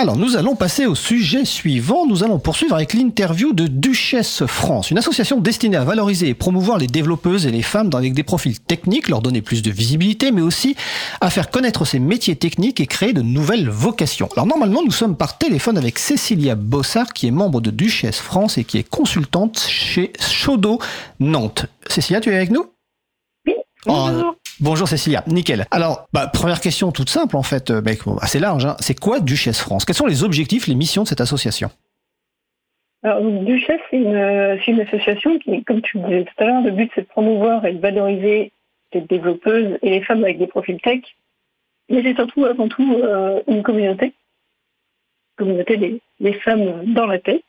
Alors, nous allons passer au sujet suivant. Nous allons poursuivre avec l'interview de Duchesse France, une association destinée à valoriser et promouvoir les développeuses et les femmes avec des profils techniques, leur donner plus de visibilité, mais aussi à faire connaître ces métiers techniques et créer de nouvelles vocations. Alors, normalement, nous sommes par téléphone avec Cécilia Bossard, qui est membre de Duchesse France et qui est consultante chez Chaudot Nantes. Cécilia, tu es avec nous? Oui. Bonjour. Bonjour Cécilia, nickel. Alors, bah, première question toute simple en fait, euh, assez large. Hein. C'est quoi Duchesse France? Quels sont les objectifs, les missions de cette association? Alors, Duchesse, c'est une, association qui, comme tu le disais tout à l'heure, le but c'est de promouvoir et de valoriser les développeuses et les femmes avec des profils tech. Mais c'est surtout, avant tout, euh, une communauté, communauté des femmes dans la tech.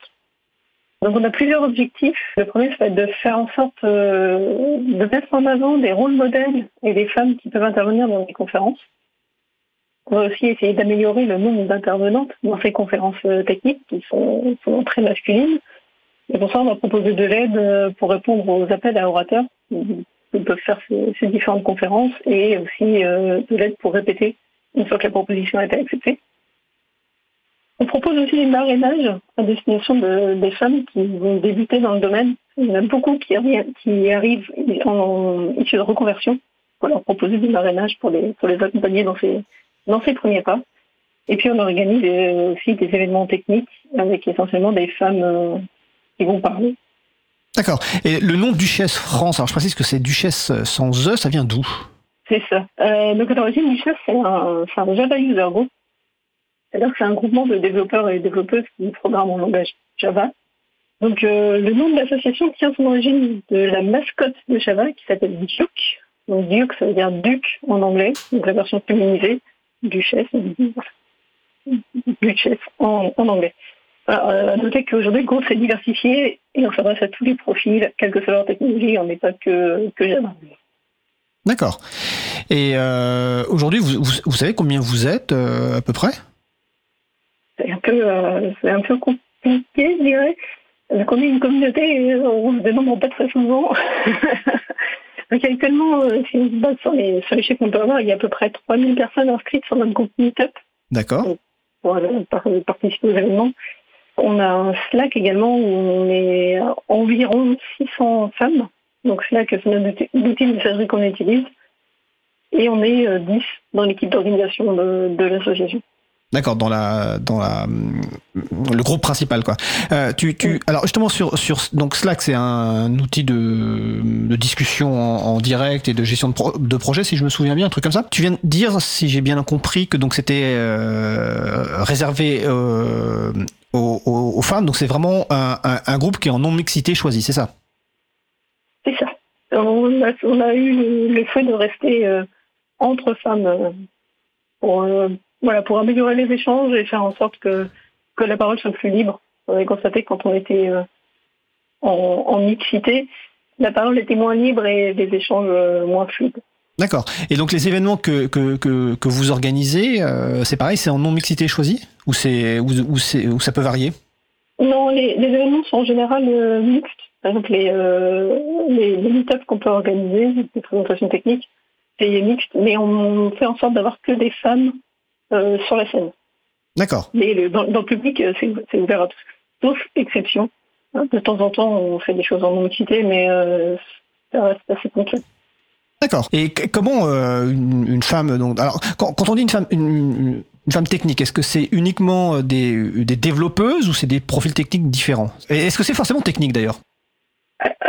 Donc on a plusieurs objectifs. Le premier, c'est de faire en sorte euh, de mettre en avant des rôles modèles et des femmes qui peuvent intervenir dans les conférences. On va aussi essayer d'améliorer le nombre d'intervenantes dans ces conférences euh, techniques qui sont, très masculines. Et pour ça, on va proposer de l'aide euh, pour répondre aux appels à orateurs qui peuvent faire ces, différentes conférences et aussi de l'aide pour répéter une fois que la proposition a été acceptée. On propose aussi des marrainages à destination des femmes qui vont débuter dans le domaine. Il y en a beaucoup qui, arrivent en, issus de reconversion. On leur proposer des marrainages pour les, accompagner dans ces, dans ces premiers pas. Et puis on organise euh, aussi des événements techniques avec essentiellement des femmes euh, qui vont parler. D'accord. Et le nom Duchesse France, alors je précise que c'est Duchesse sans E, ça vient d'où? C'est ça. Euh, donc à l'origine, Duchesse, c'est un, un Java User Group que c'est un groupement de développeurs et développeuses qui programment en langage Java. Donc euh, le nom de l'association tient son origine de la mascotte de Java qui s'appelle Duke. Donc Duke, ça veut dire duc en anglais, donc la version féminisée, duchesse, duchesse en, en anglais. Alors, euh, à noter qu'aujourd'hui, le groupe s'est diversifié et on s'adresse à tous les profils, quelle que soit leur technologie, on n'est pas que, que Java. D'accord. Et euh, aujourd'hui, vous, vous, savez combien vous êtes à peu près? C'est un peu, euh, c'est un peu compliqué, je dirais. Donc on est une communauté, on se dénombre pas très souvent. Donc actuellement, euh, si on se base sur les, sur les chiffres qu'on peut avoir, il y a à peu près 3000 personnes inscrites sur notre groupe Meetup. D'accord. Pour, participer aux événements. On a un Slack également où on est environ 600 femmes. Donc Slack, c'est notre outil de messagerie qu'on utilise. Et on est 10 euh, dans l'équipe d'organisation de l'association. D'accord, dans la dans la le groupe principal quoi. Euh, tu tu alors justement sur sur donc Slack c'est un, outil de, de discussion en, direct et de gestion de, de projet si je me souviens bien un truc comme ça. Tu viens de dire si j'ai bien compris que donc c'était euh, réservé euh, aux, aux, femmes donc c'est vraiment un, un, groupe qui est en non mixité choisi c'est ça? C'est ça. On a, on a eu le, fait de rester euh, entre femmes pour voilà, pour améliorer les échanges et faire en sorte que, que la parole soit plus libre. On avait constaté que quand on était euh, en, en, mixité, la parole était moins libre et les échanges euh, moins fluides. D'accord. Et donc les événements que, que, que, que vous organisez, euh, c'est pareil, c'est en non-mixité choisi ou, c'est, ou, ou, c'est, ou ça peut varier? Non, les, les, événements sont en général mixtes. Par exemple, les, les, les meet qu'on peut organiser, les présentations techniques, c'est mixte, mais on fait en sorte d'avoir que des femmes euh, sur la scène. D'accord. Mais le, dans, le public, euh, c'est ouvert à tous, sauf exception. Hein, de temps en temps, on fait des choses en non-mixité, mais euh, ça reste assez concret. D'accord. Et comment une, femme donc alors quand, quand, on dit une femme une, femme technique, est-ce que c'est uniquement des, des développeuses ou c'est des profils techniques différents? Est-ce que c'est forcément technique d'ailleurs?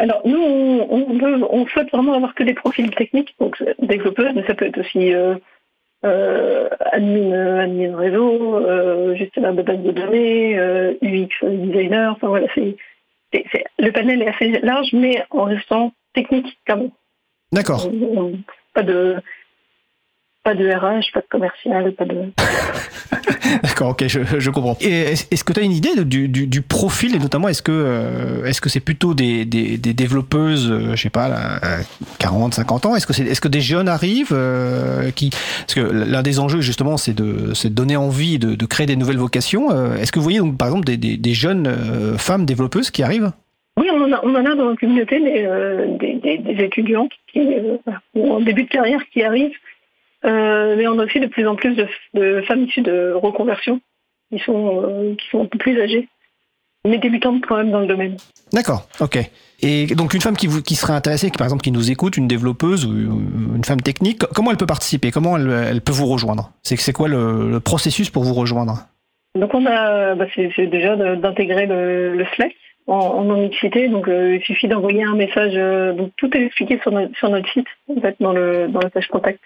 Alors nous, on, veut, on, souhaite vraiment avoir que des profils techniques, donc développeuses, mais ça peut être aussi euh, admin, euh, admin réseau, euh, gestionnaire de base de données, euh, UX designer. Enfin voilà, c'est, le panel est assez large, mais en restant technique quand même. D'accord. Pas de pas de RH, pas de commercial, pas de. D'accord, ok, je, je comprends. Est-ce que tu as une idée du, du, du, profil et notamment est-ce que euh, est-ce que c'est plutôt des, des, des développeuses, euh, je sais pas, là, 40, 50 ans? Est-ce que c'est est-ce que des jeunes arrivent euh, qui parce que l'un des enjeux justement c'est de c'est de donner envie de, de créer des nouvelles vocations. est-ce que vous voyez donc par exemple des, des, des jeunes femmes développeuses qui arrivent? Oui, on en, a, on en a dans la communauté des, des, des, étudiantes qui, en début de carrière qui arrivent euh, mais on a aussi de plus en plus de, femmes issues de reconversion qui sont, qui sont un peu plus âgées, mais débutantes quand même dans le domaine. D'accord, ok. Et donc une femme qui, vous, qui serait intéressée, qui, par exemple qui nous écoute, une développeuse ou une femme technique, comment elle peut participer? Comment elle, elle, peut vous rejoindre? C'est quoi le, le, processus pour vous rejoindre? Donc on a, bah c'est déjà d'intégrer le, le, Slack en, en mixité. Donc euh, il suffit d'envoyer un message. Euh, donc tout est expliqué sur notre, sur notre site, en fait, dans le dans la page contact.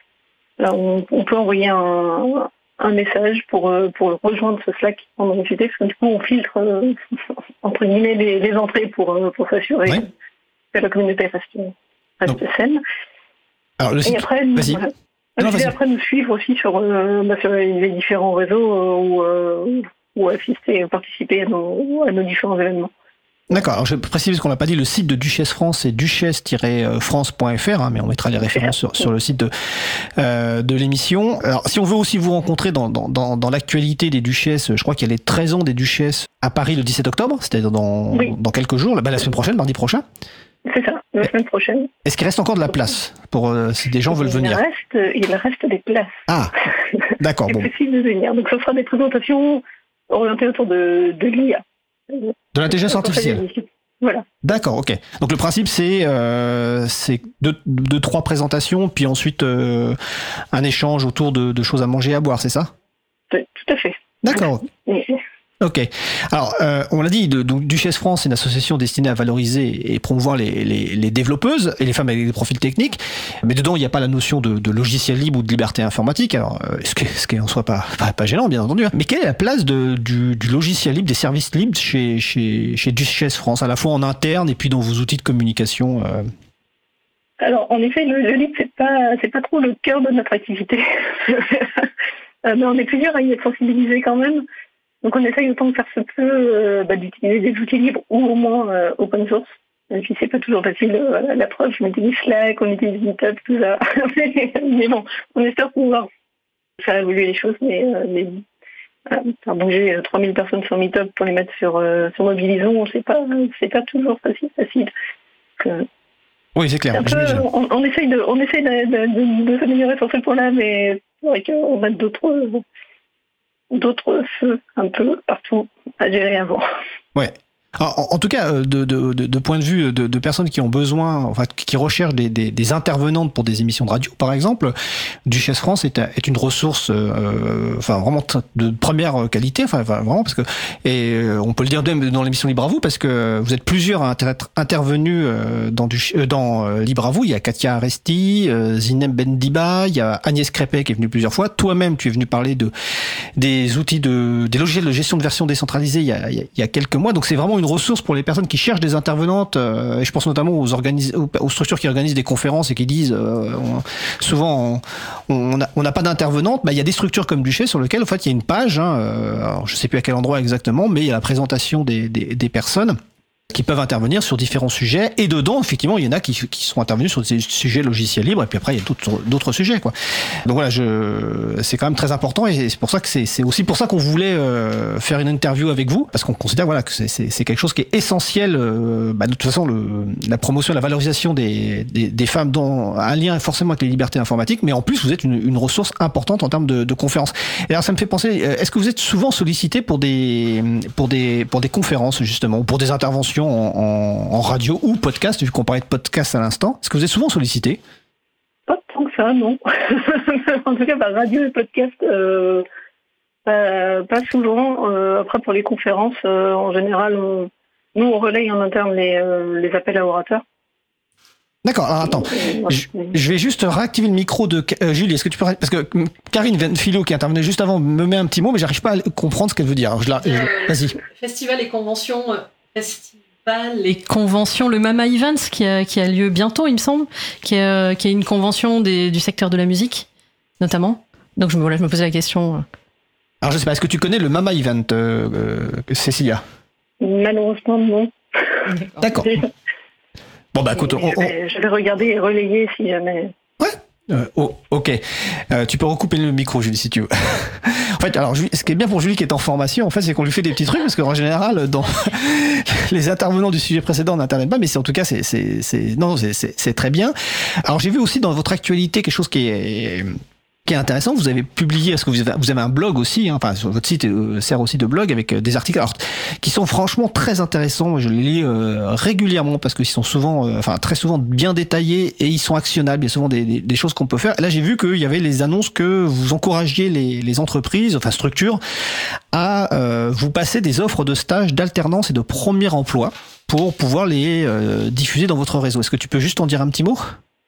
Là, on, on peut envoyer un, un message pour, euh, pour rejoindre ce Slack en mixité, parce que du coup, on filtre, euh, entre guillemets, les, les, entrées pour, euh, pour s'assurer ouais. que la communauté reste, reste saine. Alors, le site... Et après, nous, voilà. non, après nous suivre aussi sur, bah, sur les différents réseaux ou, ou assister, participer à nos, à nos différents événements. D'accord, alors je précise parce qu'on n'a pas dit le site de Duchesse France, c'est duchesse-france.fr, hein, mais on mettra les références sur, sur le site de, euh, de l'émission. Alors si on veut aussi vous rencontrer dans, dans, dans, dans l'actualité des Duchesses, je crois qu'il y a les 13 ans des Duchesses à Paris le 17 octobre, c'est-à-dire dans, oui. dans quelques jours, la semaine prochaine, mardi prochain. C'est ça, la semaine prochaine. Est-ce qu'il reste encore de la place pour euh, si des gens veulent il venir? reste, Il reste des places. Ah, d'accord. bon. possible de venir. Donc ce sera des présentations orientées autour de, de l'IA. De l'intelligence artificielle. Voilà. D'accord, ok. Donc le principe c'est euh, c'est deux, deux, trois présentations, puis ensuite euh, un échange autour de, de, choses à manger et à boire, c'est ça? Tout à fait. D'accord. Ok. Alors, euh, on l'a dit, Duchesse France, c'est une association destinée à valoriser et promouvoir les, développeuses et les femmes avec des profils techniques. Mais dedans, il n'y a pas la notion de, logiciel libre ou de liberté informatique. Alors, euh, ce qui, ce en soit pas, pas, gênant, bien entendu. Hein. Mais quelle est la place du, logiciel libre, des services libres chez, chez, chez Duchesse France, à la fois en interne et puis dans vos outils de communication euh... Alors, en effet, le, le libre, c'est pas, c'est pas trop le cœur de notre activité. mais on est plusieurs à y être sensibilisés quand même. Donc on essaye autant que faire se peut euh, bah, d'utiliser des outils libres ou au moins euh, open source. Même si c'est pas toujours facile, euh, la preuve, on utilise Slack, on utilise GitHub, tout ça. mais bon, on espère pouvoir faire évoluer les choses, mais, mais faire bouger 3000 personnes sur Meetup pour les mettre sur, sur Mobilisons, c'est pas, c'est pas toujours facile. facile. Donc, oui, c'est clair. Peu, on, on, essaye de, on essaye de, de, de s'améliorer sur ce point-là, mais c'est vrai qu'on a d'autres d'autres feux un peu partout à gérer avant. Ouais. En, tout cas, de, de, point de vue de, personnes qui ont besoin, enfin, qui recherchent des, des, intervenantes pour des émissions de radio, par exemple, Duchesse France est, une ressource, euh, enfin, vraiment de première qualité, enfin, vraiment, parce que, et on peut le dire même dans l'émission Libre à vous, parce que vous êtes plusieurs à être intervenus dans, du, Libre à vous. Il y a Katia Aresti, Zinem Bendiba, il y a Agnès Crépet qui est venue plusieurs fois. Toi-même, tu es venu parler de des outils de, des logiciels de gestion de version décentralisée il y a, il y a quelques mois. Donc, c'est vraiment une ressource pour les personnes qui cherchent des intervenantes, euh, et je pense notamment aux, aux, structures qui organisent des conférences et qui disent euh, souvent on n'a pas d'intervenante, bah, il y a des structures comme Duché sur lesquelles en fait il y a une page, hein, euh, je sais plus à quel endroit exactement, mais il y a la présentation des personnes qui peuvent intervenir sur différents sujets. Et dedans effectivement il y en a qui, qui sont intervenus sur des sujets logiciels libres. Et puis après il y a d'autres sujets quoi. Donc voilà c'est quand même très important. Et c'est pour ça que c'est aussi pour ça qu'on voulait euh, faire une interview avec vous. Parce qu'on considère voilà que c'est quelque chose qui est essentiel euh, bah, de toute façon le la promotion la valorisation des, des, des femmes dans un lien forcément avec les libertés informatiques. Mais en plus vous êtes une, une ressource importante en termes de, de conférences. Et alors ça me fait penser est-ce que vous êtes souvent sollicité pour des pour des pour des conférences justement ou pour des interventions? En, en, en, radio ou podcast, vu qu'on parlait de podcast à l'instant. Est-ce que vous êtes souvent sollicité? Pas tant que ça, non. en tout cas, par radio et podcast, euh, pas, pas, souvent. Euh, après, pour les conférences, euh, en général, on, nous, on relaye en interne les, euh, les appels à orateurs. D'accord, alors attends, je, je, vais juste réactiver le micro de euh, Julie. Est-ce que tu peux parce que Karine Philo qui intervenait juste avant me met un petit mot, mais j'arrive pas à comprendre ce qu'elle veut dire. Vas-y. Festival et conventions. Festival les conventions, le Mama Events qui a, qui a lieu bientôt, il me semble, qui est, qui est une convention des, du secteur de la musique, notamment. Donc je me, voilà, je me posais la question. Alors je sais pas, est-ce que tu connais le Mama Event, euh, euh, Cécilia? Malheureusement non. D'accord. Bon bah écoute, on, je, vais, je vais regarder et relayer si jamais. Euh, oh, ok. Euh, tu peux recouper le micro, Julie, si tu veux. en fait, alors, ce qui est bien pour Julie qui est en formation, en fait, c'est qu'on lui fait des petits trucs, parce qu'en général, dans les intervenants du sujet précédent n'interviennent pas, mais c'est en tout cas, c'est, c'est, non, c'est, c'est très bien. Alors, j'ai vu aussi dans votre actualité quelque chose qui est, qui est intéressant, vous avez publié, parce que vous avez, vous avez un blog aussi, hein, enfin, votre site euh, sert aussi de blog avec euh, des articles alors, qui sont franchement très intéressants. Je les lis euh, régulièrement parce qu'ils sont souvent, enfin très souvent bien détaillés et ils sont actionnables. Il y a souvent des, des, choses qu'on peut faire. Là, j'ai vu qu'il y avait les annonces que vous encouragiez les, les entreprises, enfin structures, à vous passer des offres de stage, d'alternance et de premier emploi pour pouvoir les diffuser dans votre réseau. Est-ce que tu peux juste en dire un petit mot?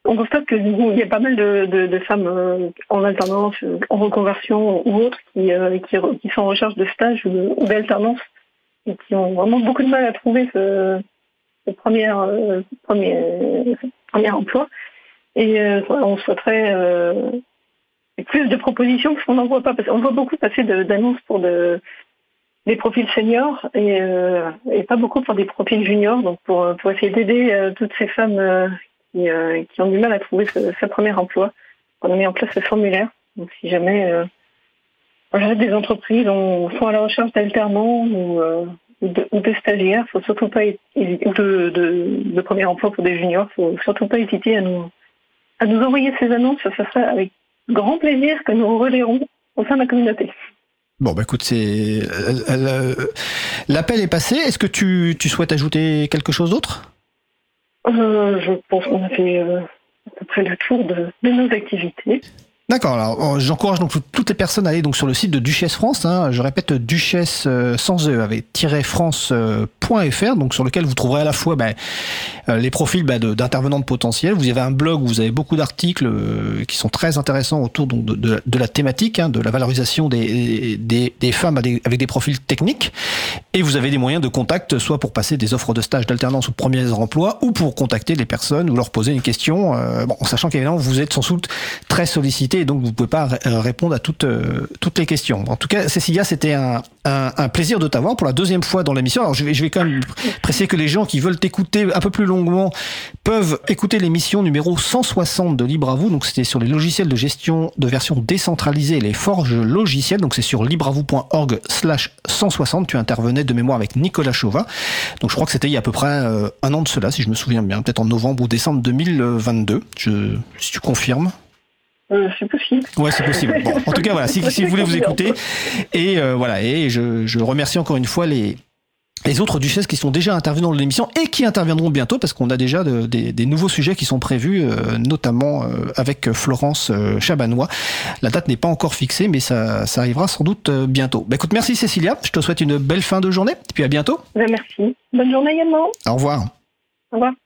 On constate qu'il y a pas mal de, femmes euh, en alternance, euh, en reconversion ou autres, qui, euh, qui, sont en recherche de stage ou d'alternance et qui ont vraiment beaucoup de mal à trouver ce, premier, premier, premier emploi. Et on souhaiterait plus de propositions parce qu'on n'en voit pas. On voit beaucoup passer d'annonces pour de, des profils seniors et, pas beaucoup pour des profils juniors. Donc pour, essayer d'aider toutes ces femmes qui, ont du mal à trouver ce, premier emploi. On a mis en place ce formulaire. Donc si jamais euh, des entreprises sont à la recherche d'alternants ou, euh, de, stagiaires, faut surtout pas ou de, de, premier emploi pour des juniors, faut surtout pas hésiter à nous envoyer ces annonces. Ça serait avec grand plaisir que nous relayerons au sein de la communauté. Bon, bah écoute, c'est l'appel est passé. Est-ce que tu, souhaites ajouter quelque chose d'autre? euh, je pense qu'on a fait euh, à peu près le tour de, de nos activités. D'accord. Alors, oh, j'encourage donc toutes les personnes à aller donc sur le site de Duchesse France. Hein, je répète, Duchesse euh, sans e avec france.fr, donc sur lequel vous trouverez à la fois ben, euh, les profils ben, d'intervenants potentiels. Vous avez un blog où vous avez beaucoup d'articles euh, qui sont très intéressants autour donc de, la thématique, hein, de la valorisation des femmes avec des profils techniques. Et vous avez des moyens de contact, soit pour passer des offres de stage, d'alternance ou de premiers emplois, ou pour contacter les personnes ou leur poser une question, bon, en sachant qu'évidemment vous êtes sans doute très sollicité donc vous ne pouvez pas euh, répondre à toutes, euh, toutes les questions. En tout cas, Cécilia, c'était un, un, plaisir de t'avoir pour la deuxième fois dans l'émission. Alors je vais, je vais quand même préciser que les gens qui veulent t'écouter un peu plus longuement peuvent écouter l'émission numéro 160 de Libre à vous. Donc c'était sur les logiciels de gestion de version décentralisée, les forges logiciels. Donc c'est sur libreavou.org slash 160. Tu intervenais de mémoire avec Nicolas Chauvat. Donc je crois que c'était il y a à peu près euh, un an de cela, si je me souviens bien, peut-être en novembre ou décembre 2022. Je, si tu confirmes. Euh, c'est possible. Ouais, c'est possible. Bon, en tout cas, voilà, si, si vous voulez vous écouter, et euh, voilà, et je, je, remercie encore une fois les les autres duchesses qui sont déjà intervenues dans l'émission et qui interviendront bientôt parce qu'on a déjà de, des, des, nouveaux sujets qui sont prévus, euh, notamment euh, avec Florence Chabanois. La date n'est pas encore fixée, mais ça, ça arrivera sans doute bientôt. Bah, écoute, merci Cécilia. Je te souhaite une belle fin de journée. Et puis à bientôt. Ben, merci. Bonne journée également. Au revoir. Au revoir.